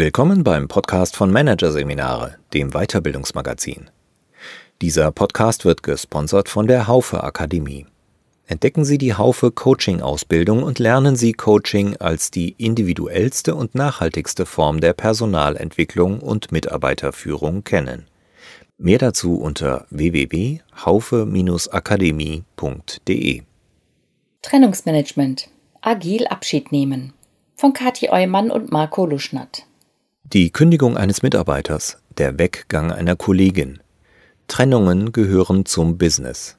Willkommen beim Podcast von Managerseminare, dem Weiterbildungsmagazin. Dieser Podcast wird gesponsert von der Haufe Akademie. Entdecken Sie die Haufe Coaching Ausbildung und lernen Sie Coaching als die individuellste und nachhaltigste Form der Personalentwicklung und Mitarbeiterführung kennen. Mehr dazu unter www.haufe-akademie.de. Trennungsmanagement. Agil Abschied nehmen. Von Kathi Eumann und Marco Luschnatt. Die Kündigung eines Mitarbeiters, der Weggang einer Kollegin. Trennungen gehören zum Business.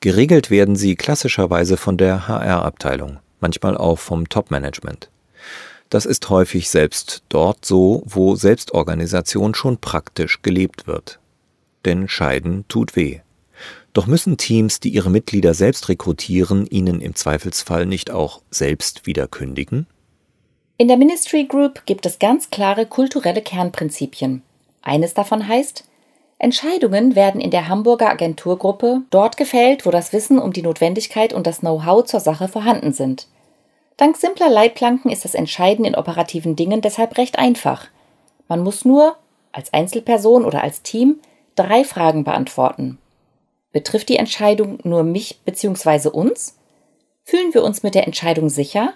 Geregelt werden sie klassischerweise von der HR-Abteilung, manchmal auch vom Top-Management. Das ist häufig selbst dort so, wo Selbstorganisation schon praktisch gelebt wird. Denn Scheiden tut weh. Doch müssen Teams, die ihre Mitglieder selbst rekrutieren, ihnen im Zweifelsfall nicht auch selbst wieder kündigen? In der Ministry Group gibt es ganz klare kulturelle Kernprinzipien. Eines davon heißt, Entscheidungen werden in der Hamburger Agenturgruppe dort gefällt, wo das Wissen um die Notwendigkeit und das Know-how zur Sache vorhanden sind. Dank simpler Leitplanken ist das Entscheiden in operativen Dingen deshalb recht einfach. Man muss nur, als Einzelperson oder als Team, drei Fragen beantworten. Betrifft die Entscheidung nur mich bzw. uns? Fühlen wir uns mit der Entscheidung sicher?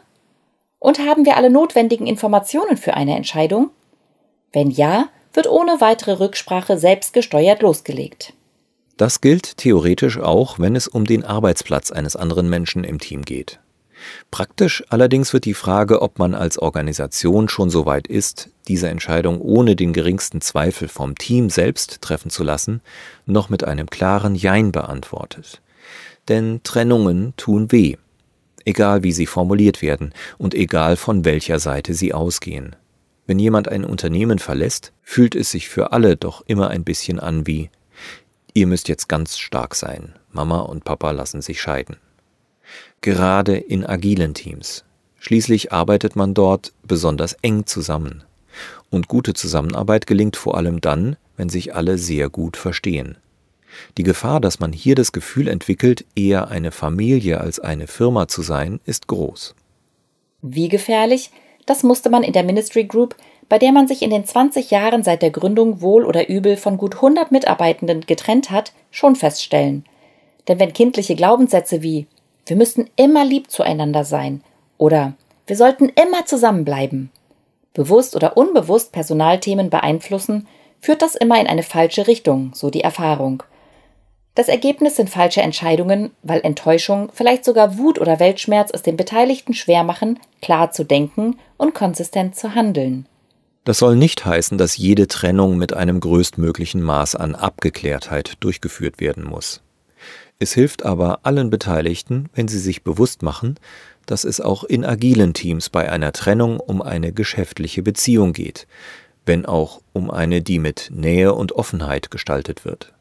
Und haben wir alle notwendigen Informationen für eine Entscheidung? Wenn ja, wird ohne weitere Rücksprache selbstgesteuert losgelegt. Das gilt theoretisch auch, wenn es um den Arbeitsplatz eines anderen Menschen im Team geht. Praktisch allerdings wird die Frage, ob man als Organisation schon so weit ist, diese Entscheidung ohne den geringsten Zweifel vom Team selbst treffen zu lassen, noch mit einem klaren Jein beantwortet. Denn Trennungen tun weh, egal wie sie formuliert werden und egal von welcher Seite sie ausgehen. Wenn jemand ein Unternehmen verlässt, fühlt es sich für alle doch immer ein bisschen an wie Ihr müsst jetzt ganz stark sein. Mama und Papa lassen sich scheiden. Gerade in agilen Teams. Schließlich arbeitet man dort besonders eng zusammen. Und gute Zusammenarbeit gelingt vor allem dann, wenn sich alle sehr gut verstehen. Die Gefahr, dass man hier das Gefühl entwickelt, eher eine Familie als eine Firma zu sein, ist groß. Wie gefährlich, das musste man in der Ministry Group, bei der man sich in den 20 Jahren seit der Gründung wohl oder übel von gut 100 Mitarbeitenden getrennt hat, schon feststellen. Denn wenn kindliche Glaubenssätze wie wir müssten immer lieb zueinander sein oder wir sollten immer zusammenbleiben, bewusst oder unbewusst Personalthemen beeinflussen, führt das immer in eine falsche Richtung, so die Erfahrung. Das Ergebnis sind falsche Entscheidungen, weil Enttäuschung, vielleicht sogar Wut oder Weltschmerz es den Beteiligten schwer machen, klar zu denken und konsistent zu handeln. Das soll nicht heißen, dass jede Trennung mit einem größtmöglichen Maß an Abgeklärtheit durchgeführt werden muss. Es hilft aber allen Beteiligten, wenn sie sich bewusst machen, dass es auch in agilen Teams bei einer Trennung um eine geschäftliche Beziehung geht, wenn auch um eine, die mit Nähe und Offenheit gestaltet wird.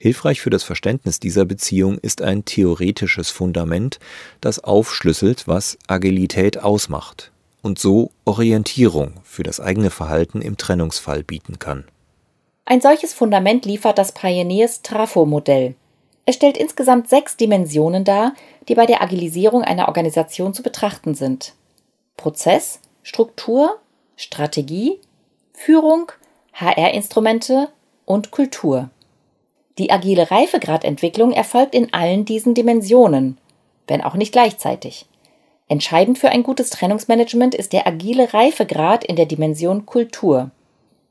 Hilfreich für das Verständnis dieser Beziehung ist ein theoretisches Fundament, das aufschlüsselt, was Agilität ausmacht und so Orientierung für das eigene Verhalten im Trennungsfall bieten kann. Ein solches Fundament liefert das Pioneers Trafo-Modell. Es stellt insgesamt sechs Dimensionen dar, die bei der Agilisierung einer Organisation zu betrachten sind. Prozess, Struktur, Strategie, Führung, HR-Instrumente und Kultur. Die agile Reifegradentwicklung erfolgt in allen diesen Dimensionen, wenn auch nicht gleichzeitig. Entscheidend für ein gutes Trennungsmanagement ist der agile Reifegrad in der Dimension Kultur.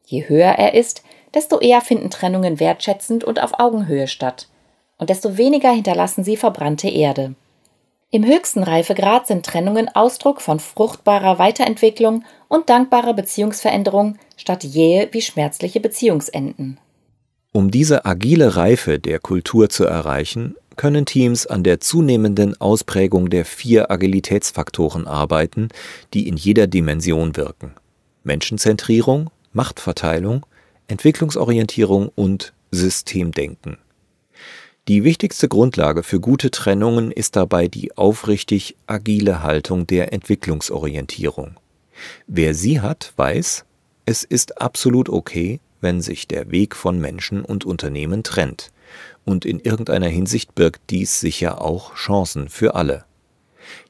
Je höher er ist, desto eher finden Trennungen wertschätzend und auf Augenhöhe statt, und desto weniger hinterlassen sie verbrannte Erde. Im höchsten Reifegrad sind Trennungen Ausdruck von fruchtbarer Weiterentwicklung und dankbarer Beziehungsveränderung statt jähe wie schmerzliche Beziehungsenden. Um diese agile Reife der Kultur zu erreichen, können Teams an der zunehmenden Ausprägung der vier Agilitätsfaktoren arbeiten, die in jeder Dimension wirken. Menschenzentrierung, Machtverteilung, Entwicklungsorientierung und Systemdenken. Die wichtigste Grundlage für gute Trennungen ist dabei die aufrichtig agile Haltung der Entwicklungsorientierung. Wer sie hat, weiß, es ist absolut okay, wenn sich der Weg von Menschen und Unternehmen trennt. Und in irgendeiner Hinsicht birgt dies sicher auch Chancen für alle.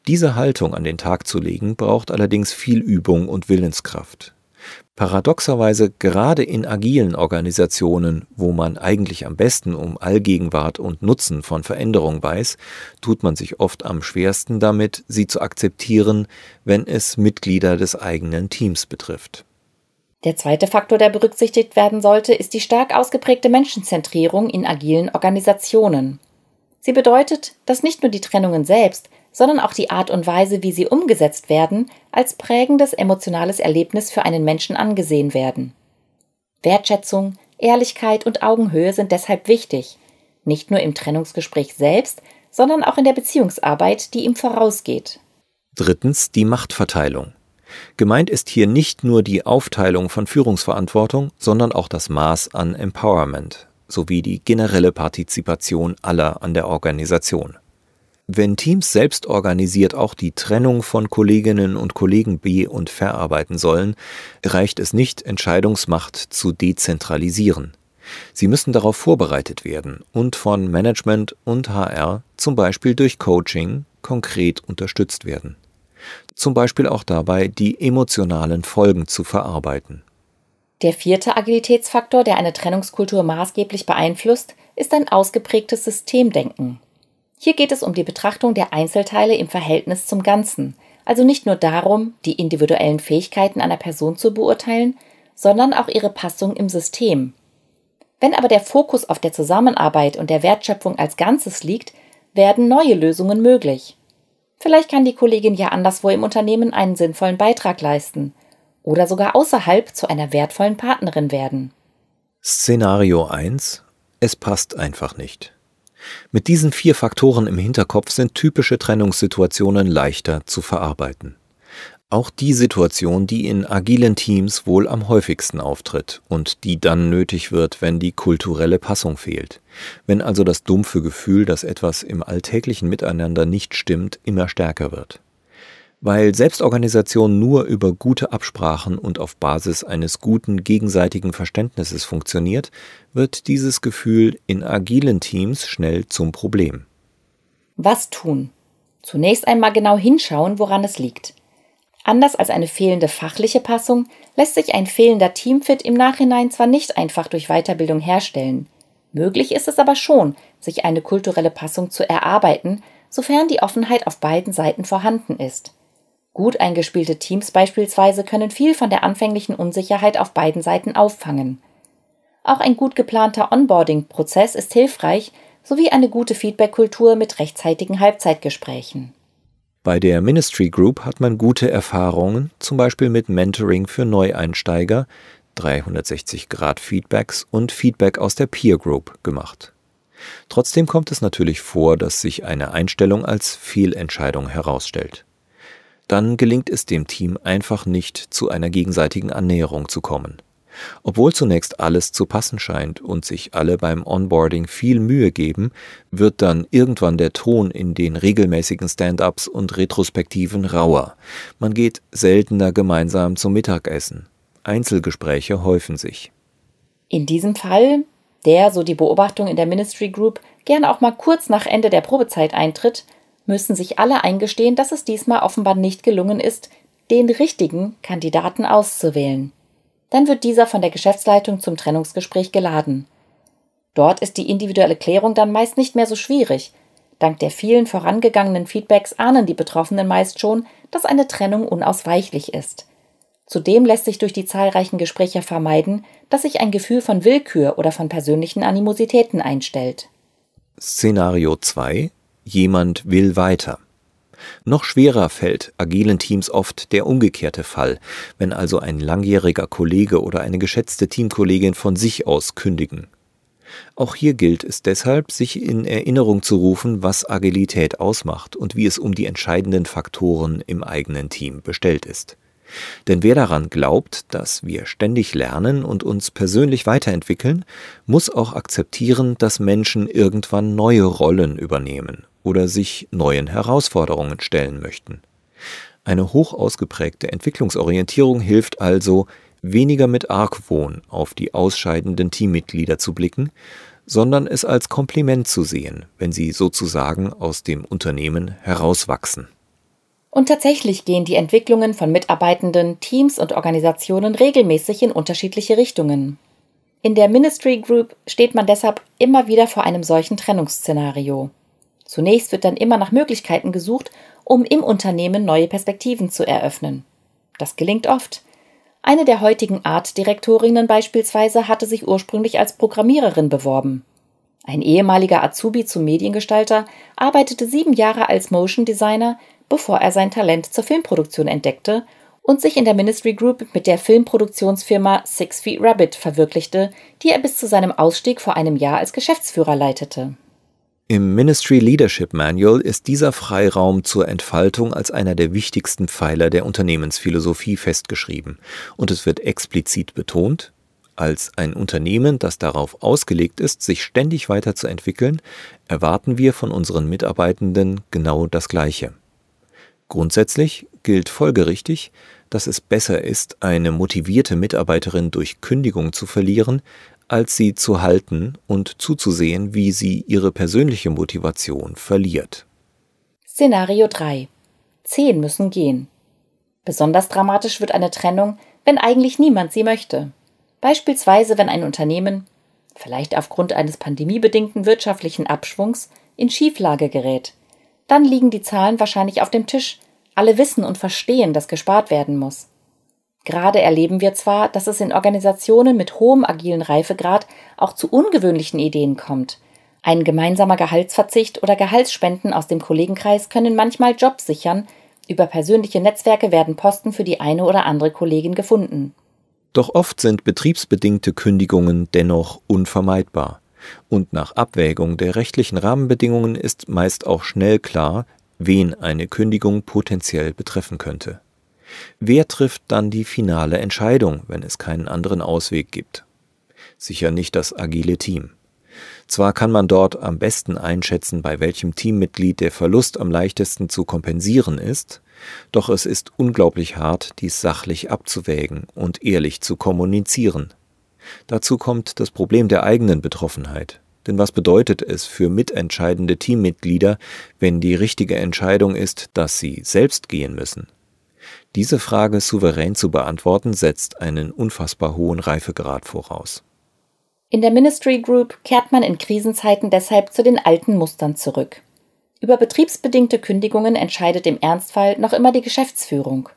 Diese Haltung an den Tag zu legen, braucht allerdings viel Übung und Willenskraft. Paradoxerweise gerade in agilen Organisationen, wo man eigentlich am besten um Allgegenwart und Nutzen von Veränderung weiß, tut man sich oft am schwersten damit, sie zu akzeptieren, wenn es Mitglieder des eigenen Teams betrifft. Der zweite Faktor, der berücksichtigt werden sollte, ist die stark ausgeprägte Menschenzentrierung in agilen Organisationen. Sie bedeutet, dass nicht nur die Trennungen selbst, sondern auch die Art und Weise, wie sie umgesetzt werden, als prägendes emotionales Erlebnis für einen Menschen angesehen werden. Wertschätzung, Ehrlichkeit und Augenhöhe sind deshalb wichtig, nicht nur im Trennungsgespräch selbst, sondern auch in der Beziehungsarbeit, die ihm vorausgeht. Drittens die Machtverteilung. Gemeint ist hier nicht nur die Aufteilung von Führungsverantwortung, sondern auch das Maß an Empowerment sowie die generelle Partizipation aller an der Organisation. Wenn Teams selbst organisiert auch die Trennung von Kolleginnen und Kollegen be- und verarbeiten sollen, reicht es nicht, Entscheidungsmacht zu dezentralisieren. Sie müssen darauf vorbereitet werden und von Management und HR zum Beispiel durch Coaching konkret unterstützt werden. Zum Beispiel auch dabei, die emotionalen Folgen zu verarbeiten. Der vierte Agilitätsfaktor, der eine Trennungskultur maßgeblich beeinflusst, ist ein ausgeprägtes Systemdenken. Hier geht es um die Betrachtung der Einzelteile im Verhältnis zum Ganzen, also nicht nur darum, die individuellen Fähigkeiten einer Person zu beurteilen, sondern auch ihre Passung im System. Wenn aber der Fokus auf der Zusammenarbeit und der Wertschöpfung als Ganzes liegt, werden neue Lösungen möglich. Vielleicht kann die Kollegin ja anderswo im Unternehmen einen sinnvollen Beitrag leisten oder sogar außerhalb zu einer wertvollen Partnerin werden. Szenario 1 Es passt einfach nicht. Mit diesen vier Faktoren im Hinterkopf sind typische Trennungssituationen leichter zu verarbeiten. Auch die Situation, die in agilen Teams wohl am häufigsten auftritt und die dann nötig wird, wenn die kulturelle Passung fehlt. Wenn also das dumpfe Gefühl, dass etwas im alltäglichen Miteinander nicht stimmt, immer stärker wird. Weil Selbstorganisation nur über gute Absprachen und auf Basis eines guten gegenseitigen Verständnisses funktioniert, wird dieses Gefühl in agilen Teams schnell zum Problem. Was tun? Zunächst einmal genau hinschauen, woran es liegt. Anders als eine fehlende fachliche Passung lässt sich ein fehlender Teamfit im Nachhinein zwar nicht einfach durch Weiterbildung herstellen, möglich ist es aber schon, sich eine kulturelle Passung zu erarbeiten, sofern die Offenheit auf beiden Seiten vorhanden ist. Gut eingespielte Teams beispielsweise können viel von der anfänglichen Unsicherheit auf beiden Seiten auffangen. Auch ein gut geplanter Onboarding-Prozess ist hilfreich, sowie eine gute Feedback-Kultur mit rechtzeitigen Halbzeitgesprächen. Bei der Ministry Group hat man gute Erfahrungen, zum Beispiel mit Mentoring für Neueinsteiger, 360-Grad-Feedbacks und Feedback aus der Peer Group gemacht. Trotzdem kommt es natürlich vor, dass sich eine Einstellung als Fehlentscheidung herausstellt dann gelingt es dem Team einfach nicht, zu einer gegenseitigen Annäherung zu kommen. Obwohl zunächst alles zu passen scheint und sich alle beim Onboarding viel Mühe geben, wird dann irgendwann der Ton in den regelmäßigen Stand-ups und Retrospektiven rauer. Man geht seltener gemeinsam zum Mittagessen. Einzelgespräche häufen sich. In diesem Fall, der, so die Beobachtung in der Ministry Group, gerne auch mal kurz nach Ende der Probezeit eintritt, müssen sich alle eingestehen, dass es diesmal offenbar nicht gelungen ist, den richtigen Kandidaten auszuwählen. Dann wird dieser von der Geschäftsleitung zum Trennungsgespräch geladen. Dort ist die individuelle Klärung dann meist nicht mehr so schwierig. Dank der vielen vorangegangenen Feedbacks ahnen die Betroffenen meist schon, dass eine Trennung unausweichlich ist. Zudem lässt sich durch die zahlreichen Gespräche vermeiden, dass sich ein Gefühl von Willkür oder von persönlichen Animositäten einstellt. Szenario 2 jemand will weiter. Noch schwerer fällt agilen Teams oft der umgekehrte Fall, wenn also ein langjähriger Kollege oder eine geschätzte Teamkollegin von sich aus kündigen. Auch hier gilt es deshalb, sich in Erinnerung zu rufen, was Agilität ausmacht und wie es um die entscheidenden Faktoren im eigenen Team bestellt ist. Denn wer daran glaubt, dass wir ständig lernen und uns persönlich weiterentwickeln, muss auch akzeptieren, dass Menschen irgendwann neue Rollen übernehmen oder sich neuen Herausforderungen stellen möchten. Eine hoch ausgeprägte Entwicklungsorientierung hilft also, weniger mit Argwohn auf die ausscheidenden Teammitglieder zu blicken, sondern es als Kompliment zu sehen, wenn sie sozusagen aus dem Unternehmen herauswachsen. Und tatsächlich gehen die Entwicklungen von Mitarbeitenden, Teams und Organisationen regelmäßig in unterschiedliche Richtungen. In der Ministry Group steht man deshalb immer wieder vor einem solchen Trennungsszenario. Zunächst wird dann immer nach Möglichkeiten gesucht, um im Unternehmen neue Perspektiven zu eröffnen. Das gelingt oft. Eine der heutigen Art-Direktorinnen beispielsweise hatte sich ursprünglich als Programmiererin beworben. Ein ehemaliger Azubi zum Mediengestalter arbeitete sieben Jahre als Motion Designer, bevor er sein Talent zur Filmproduktion entdeckte und sich in der Ministry Group mit der Filmproduktionsfirma Six Feet Rabbit verwirklichte, die er bis zu seinem Ausstieg vor einem Jahr als Geschäftsführer leitete. Im Ministry Leadership Manual ist dieser Freiraum zur Entfaltung als einer der wichtigsten Pfeiler der Unternehmensphilosophie festgeschrieben und es wird explizit betont, als ein Unternehmen, das darauf ausgelegt ist, sich ständig weiterzuentwickeln, erwarten wir von unseren Mitarbeitenden genau das Gleiche. Grundsätzlich gilt folgerichtig, dass es besser ist, eine motivierte Mitarbeiterin durch Kündigung zu verlieren, als sie zu halten und zuzusehen, wie sie ihre persönliche Motivation verliert. Szenario 3. Zehn müssen gehen. Besonders dramatisch wird eine Trennung, wenn eigentlich niemand sie möchte. Beispielsweise, wenn ein Unternehmen, vielleicht aufgrund eines pandemiebedingten wirtschaftlichen Abschwungs, in Schieflage gerät dann liegen die Zahlen wahrscheinlich auf dem Tisch. Alle wissen und verstehen, dass gespart werden muss. Gerade erleben wir zwar, dass es in Organisationen mit hohem agilen Reifegrad auch zu ungewöhnlichen Ideen kommt. Ein gemeinsamer Gehaltsverzicht oder Gehaltsspenden aus dem Kollegenkreis können manchmal Jobs sichern, über persönliche Netzwerke werden Posten für die eine oder andere Kollegin gefunden. Doch oft sind betriebsbedingte Kündigungen dennoch unvermeidbar und nach Abwägung der rechtlichen Rahmenbedingungen ist meist auch schnell klar, wen eine Kündigung potenziell betreffen könnte. Wer trifft dann die finale Entscheidung, wenn es keinen anderen Ausweg gibt? Sicher nicht das agile Team. Zwar kann man dort am besten einschätzen, bei welchem Teammitglied der Verlust am leichtesten zu kompensieren ist, doch es ist unglaublich hart, dies sachlich abzuwägen und ehrlich zu kommunizieren. Dazu kommt das Problem der eigenen Betroffenheit. Denn was bedeutet es für mitentscheidende Teammitglieder, wenn die richtige Entscheidung ist, dass sie selbst gehen müssen? Diese Frage souverän zu beantworten, setzt einen unfassbar hohen Reifegrad voraus. In der Ministry Group kehrt man in Krisenzeiten deshalb zu den alten Mustern zurück. Über betriebsbedingte Kündigungen entscheidet im Ernstfall noch immer die Geschäftsführung.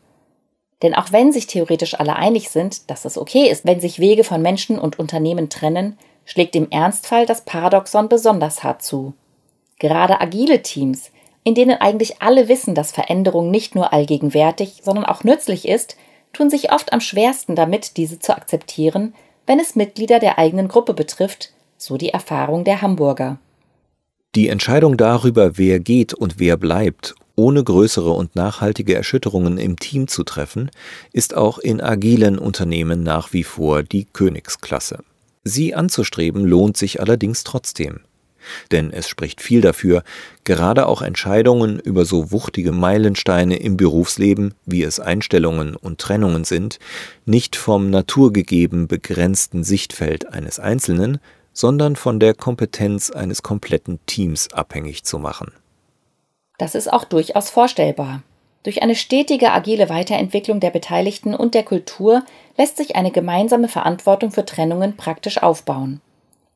Denn auch wenn sich theoretisch alle einig sind, dass es okay ist, wenn sich Wege von Menschen und Unternehmen trennen, schlägt im Ernstfall das Paradoxon besonders hart zu. Gerade agile Teams, in denen eigentlich alle wissen, dass Veränderung nicht nur allgegenwärtig, sondern auch nützlich ist, tun sich oft am schwersten damit, diese zu akzeptieren, wenn es Mitglieder der eigenen Gruppe betrifft, so die Erfahrung der Hamburger. Die Entscheidung darüber, wer geht und wer bleibt ohne größere und nachhaltige Erschütterungen im Team zu treffen, ist auch in agilen Unternehmen nach wie vor die Königsklasse. Sie anzustreben lohnt sich allerdings trotzdem. Denn es spricht viel dafür, gerade auch Entscheidungen über so wuchtige Meilensteine im Berufsleben, wie es Einstellungen und Trennungen sind, nicht vom naturgegeben begrenzten Sichtfeld eines Einzelnen, sondern von der Kompetenz eines kompletten Teams abhängig zu machen. Das ist auch durchaus vorstellbar. Durch eine stetige agile Weiterentwicklung der Beteiligten und der Kultur lässt sich eine gemeinsame Verantwortung für Trennungen praktisch aufbauen.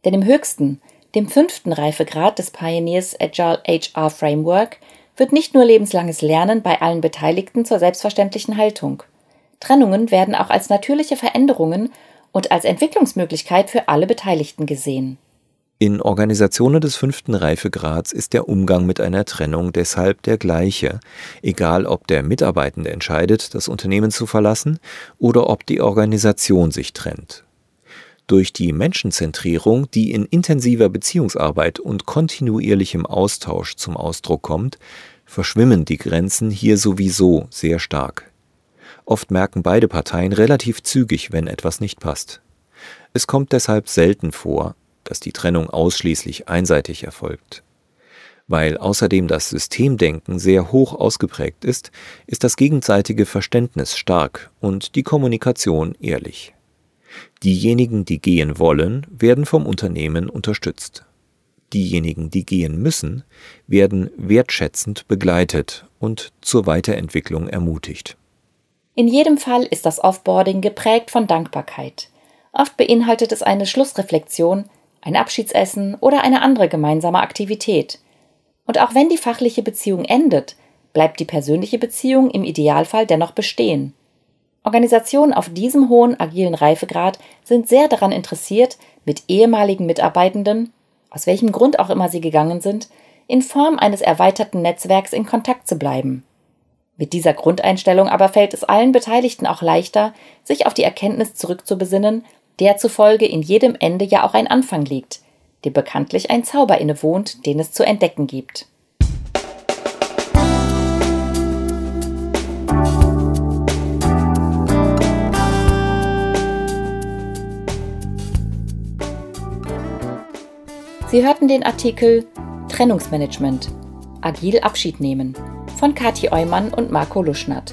Denn im höchsten, dem fünften Reifegrad des Pioneers Agile HR Framework wird nicht nur lebenslanges Lernen bei allen Beteiligten zur selbstverständlichen Haltung. Trennungen werden auch als natürliche Veränderungen und als Entwicklungsmöglichkeit für alle Beteiligten gesehen. In Organisationen des fünften Reifegrads ist der Umgang mit einer Trennung deshalb der gleiche, egal ob der Mitarbeitende entscheidet, das Unternehmen zu verlassen oder ob die Organisation sich trennt. Durch die Menschenzentrierung, die in intensiver Beziehungsarbeit und kontinuierlichem Austausch zum Ausdruck kommt, verschwimmen die Grenzen hier sowieso sehr stark. Oft merken beide Parteien relativ zügig, wenn etwas nicht passt. Es kommt deshalb selten vor, dass die Trennung ausschließlich einseitig erfolgt. Weil außerdem das Systemdenken sehr hoch ausgeprägt ist, ist das gegenseitige Verständnis stark und die Kommunikation ehrlich. Diejenigen, die gehen wollen, werden vom Unternehmen unterstützt. Diejenigen, die gehen müssen, werden wertschätzend begleitet und zur Weiterentwicklung ermutigt. In jedem Fall ist das Offboarding geprägt von Dankbarkeit. Oft beinhaltet es eine Schlussreflexion, ein Abschiedsessen oder eine andere gemeinsame Aktivität. Und auch wenn die fachliche Beziehung endet, bleibt die persönliche Beziehung im Idealfall dennoch bestehen. Organisationen auf diesem hohen agilen Reifegrad sind sehr daran interessiert, mit ehemaligen Mitarbeitenden, aus welchem Grund auch immer sie gegangen sind, in Form eines erweiterten Netzwerks in Kontakt zu bleiben. Mit dieser Grundeinstellung aber fällt es allen Beteiligten auch leichter, sich auf die Erkenntnis zurückzubesinnen, der zufolge in jedem Ende ja auch ein Anfang liegt, dem bekanntlich ein Zauber innewohnt, den es zu entdecken gibt. Sie hörten den Artikel Trennungsmanagement. Agil Abschied nehmen von Kathi Eumann und Marco Luschnert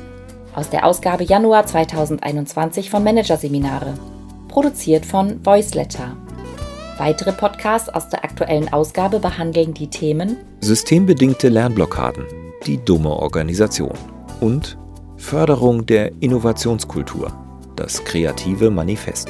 aus der Ausgabe Januar 2021 von Managerseminare, produziert von Voiceletter. Weitere Podcasts aus der aktuellen Ausgabe behandeln die Themen Systembedingte Lernblockaden, die dumme Organisation und Förderung der Innovationskultur, das kreative Manifest.